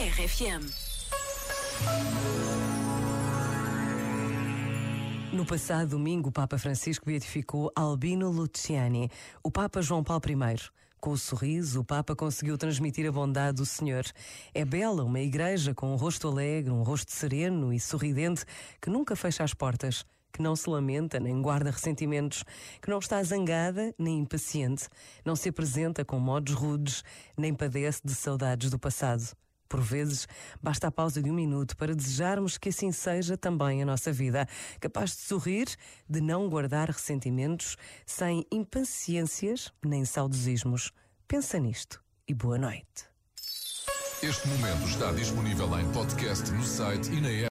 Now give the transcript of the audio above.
RFM. No passado domingo, o Papa Francisco beatificou Albino Luciani, o Papa João Paulo I. Com o sorriso, o Papa conseguiu transmitir a bondade do Senhor. É bela uma igreja com um rosto alegre, um rosto sereno e sorridente que nunca fecha as portas, que não se lamenta nem guarda ressentimentos, que não está zangada nem impaciente, não se apresenta com modos rudes, nem padece de saudades do passado. Por vezes, basta a pausa de um minuto para desejarmos que assim seja também a nossa vida, capaz de sorrir, de não guardar ressentimentos, sem impaciências nem saudosismos. Pensa nisto e boa noite. Este momento está disponível em podcast no site e na.